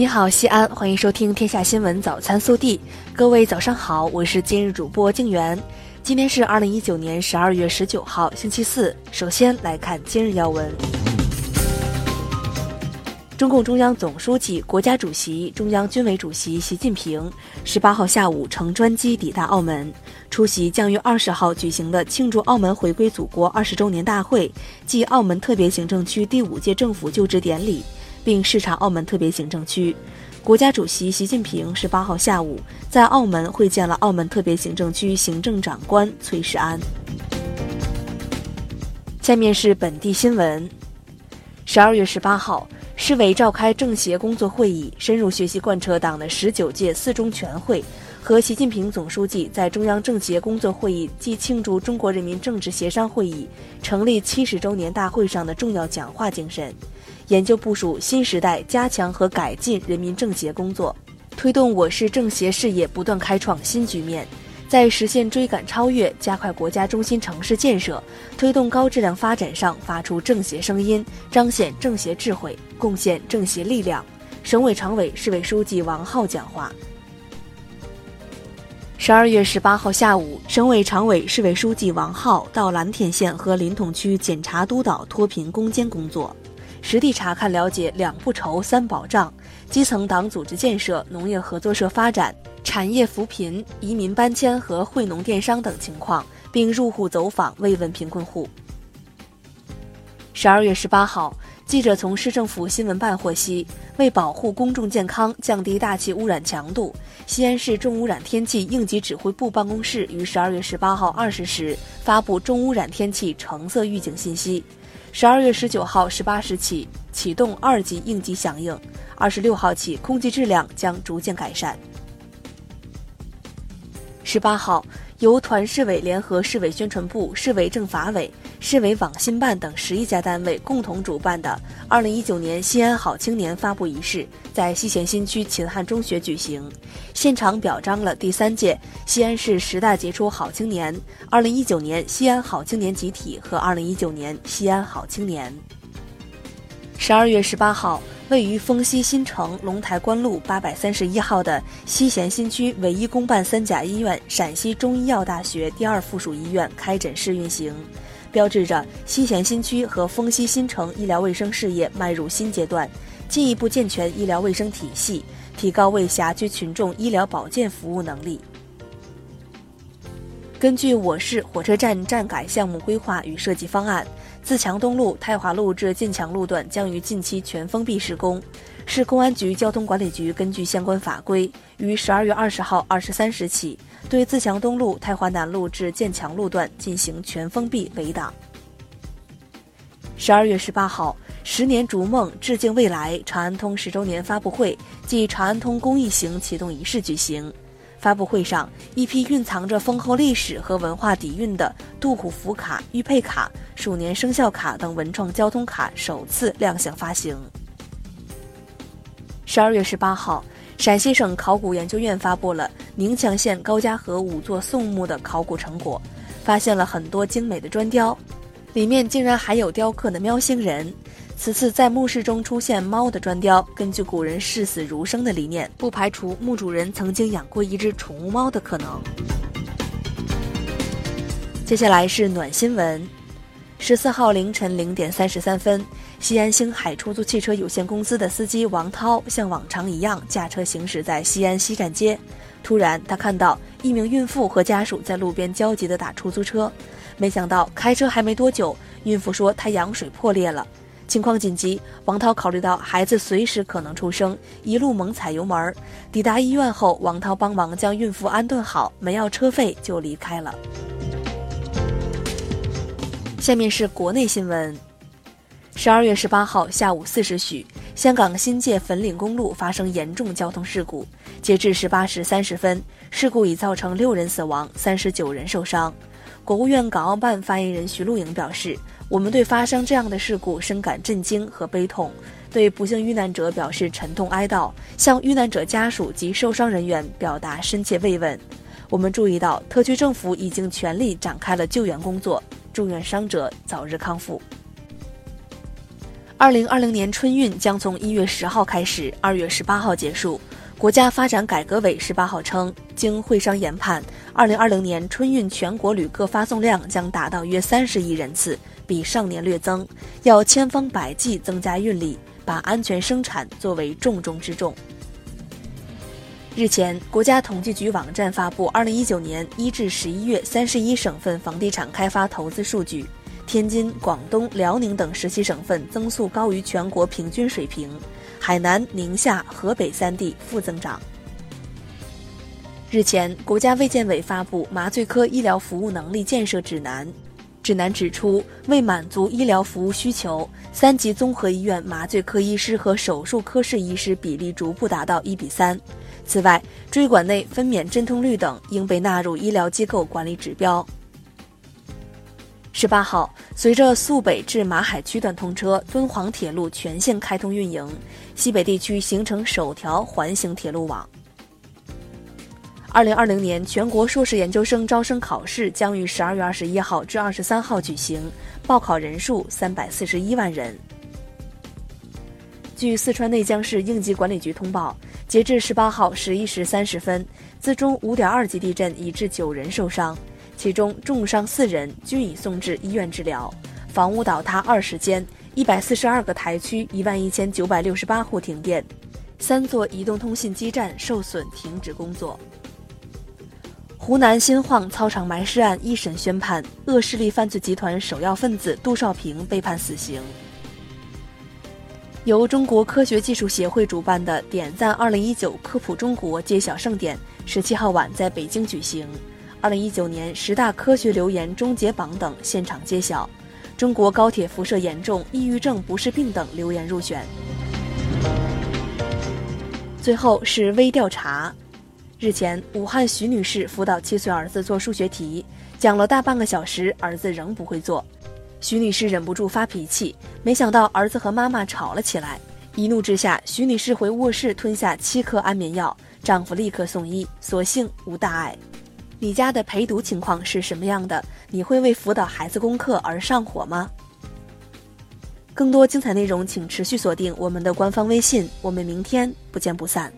你好，西安，欢迎收听《天下新闻早餐速递》。各位早上好，我是今日主播静媛。今天是二零一九年十二月十九号，星期四。首先来看今日要闻。中共中央总书记、国家主席、中央军委主席习近平十八号下午乘专机抵达澳门，出席将于二十号举行的庆祝澳门回归祖国二十周年大会暨澳门特别行政区第五届政府就职典礼。并视察澳门特别行政区。国家主席习近平十八号下午在澳门会见了澳门特别行政区行政长官崔世安。下面是本地新闻。十二月十八号，市委召开政协工作会议，深入学习贯彻党的十九届四中全会和习近平总书记在中央政协工作会议暨庆祝中国人民政治协商会议成立七十周年大会上的重要讲话精神。研究部署新时代加强和改进人民政协工作，推动我市政协事业不断开创新局面，在实现追赶超越、加快国家中心城市建设、推动高质量发展上发出政协声音，彰显政协智慧，贡献政协力量。省委常委、市委书记王浩讲话。十二月十八号下午，省委常委、市委书记王浩到蓝田县和临潼区检查督导脱贫攻坚工作。实地查看了解两不愁三保障、基层党组织建设、农业合作社发展、产业扶贫、移民搬迁和惠农电商等情况，并入户走访慰问贫困户。十二月十八号，记者从市政府新闻办获悉，为保护公众健康、降低大气污染强度，西安市重污染天气应急指挥部办公室于十二月十八号二十时发布重污染天气橙色预警信息。十二月十九号十八时起启动二级应急响应，二十六号起空气质量将逐渐改善。十八号，由团市委联合市委宣传部、市委政法委、市委网信办等十一家单位共同主办的二零一九年西安好青年发布仪式在西咸新区秦汉中学举行，现场表彰了第三届西安市十大杰出好青年、二零一九年西安好青年集体和二零一九年西安好青年。十二月十八号。位于丰西新城龙台关路八百三十一号的西咸新区唯一公办三甲医院——陕西中医药大学第二附属医院开诊试运行，标志着西咸新区和丰西新城医疗卫生事业迈入新阶段，进一步健全医疗卫生体系，提高为辖区群众医疗保健服务能力。根据我市火车站站改项目规划与设计方案。自强东路太华路至建强路段将于近期全封闭施工。市公安局交通管理局根据相关法规，于十二月二十号二十三时起，对自强东路太华南路至建强路段进行全封闭围挡。十二月十八号，十年逐梦，致敬未来长安通十周年发布会暨长安通公益行启动仪式举行。发布会上，一批蕴藏着丰厚历史和文化底蕴的杜虎符卡、玉佩卡、鼠年生肖卡等文创交通卡首次亮相发行。十二月十八号，陕西省考古研究院发布了宁强县高家河五座宋墓的考古成果，发现了很多精美的砖雕，里面竟然还有雕刻的喵星人。此次在墓室中出现猫的砖雕，根据古人视死如生的理念，不排除墓主人曾经养过一只宠物猫的可能。接下来是暖新闻：十四号凌晨零点三十三分，西安星海出租汽车有限公司的司机王涛像往常一样驾车行驶在西安西站街，突然他看到一名孕妇和家属在路边焦急地打出租车，没想到开车还没多久，孕妇说她羊水破裂了。情况紧急，王涛考虑到孩子随时可能出生，一路猛踩油门。抵达医院后，王涛帮忙将孕妇安顿好，没要车费就离开了。下面是国内新闻。十二月十八号下午四时许，香港新界粉岭公路发生严重交通事故。截至十八时三十分，事故已造成六人死亡，三十九人受伤。国务院港澳办发言人徐露莹表示。我们对发生这样的事故深感震惊和悲痛，对不幸遇难者表示沉痛哀悼，向遇难者家属及受伤人员表达深切慰问。我们注意到，特区政府已经全力展开了救援工作，祝愿伤者早日康复。二零二零年春运将从一月十号开始，二月十八号结束。国家发展改革委十八号称，经会商研判，二零二零年春运全国旅客发送量将达到约三十亿人次，比上年略增。要千方百计增加运力，把安全生产作为重中之重。日前，国家统计局网站发布二零一九年一至十一月三十一省份房地产开发投资数据。天津、广东、辽宁等十七省份增速高于全国平均水平，海南、宁夏、河北三地负增长。日前，国家卫健委发布《麻醉科医疗服务能力建设指南》，指南指出，为满足医疗服务需求，三级综合医院麻醉科医师和手术科室医师比例逐步达到一比三。此外，椎管内分娩镇痛率等应被纳入医疗机构管理指标。十八号，随着肃北至马海区段通车，敦煌铁路全线开通运营，西北地区形成首条环形铁路网。二零二零年全国硕士研究生招生考试将于十二月二十一号至二十三号举行，报考人数三百四十一万人。据四川内江市应急管理局通报，截至十八号十一时三十分，自中五点二级地震已致九人受伤。其中重伤四人均已送至医院治疗，房屋倒塌二十间，一百四十二个台区一万一千九百六十八户停电，三座移动通信基站受损停止工作。湖南新晃操场埋尸案一审宣判，恶势力犯罪集团首要分子杜少平被判死刑。由中国科学技术协会主办的“点赞二零一九科普中国”揭晓盛典，十七号晚在北京举行。二零一九年十大科学留言终结榜等现场揭晓，中国高铁辐射严重，抑郁症不是病等留言入选。最后是微调查，日前，武汉徐女士辅导七岁儿子做数学题，讲了大半个小时，儿子仍不会做，徐女士忍不住发脾气，没想到儿子和妈妈吵了起来，一怒之下，徐女士回卧室吞下七颗安眠药，丈夫立刻送医，所幸无大碍。你家的陪读情况是什么样的？你会为辅导孩子功课而上火吗？更多精彩内容，请持续锁定我们的官方微信。我们明天不见不散。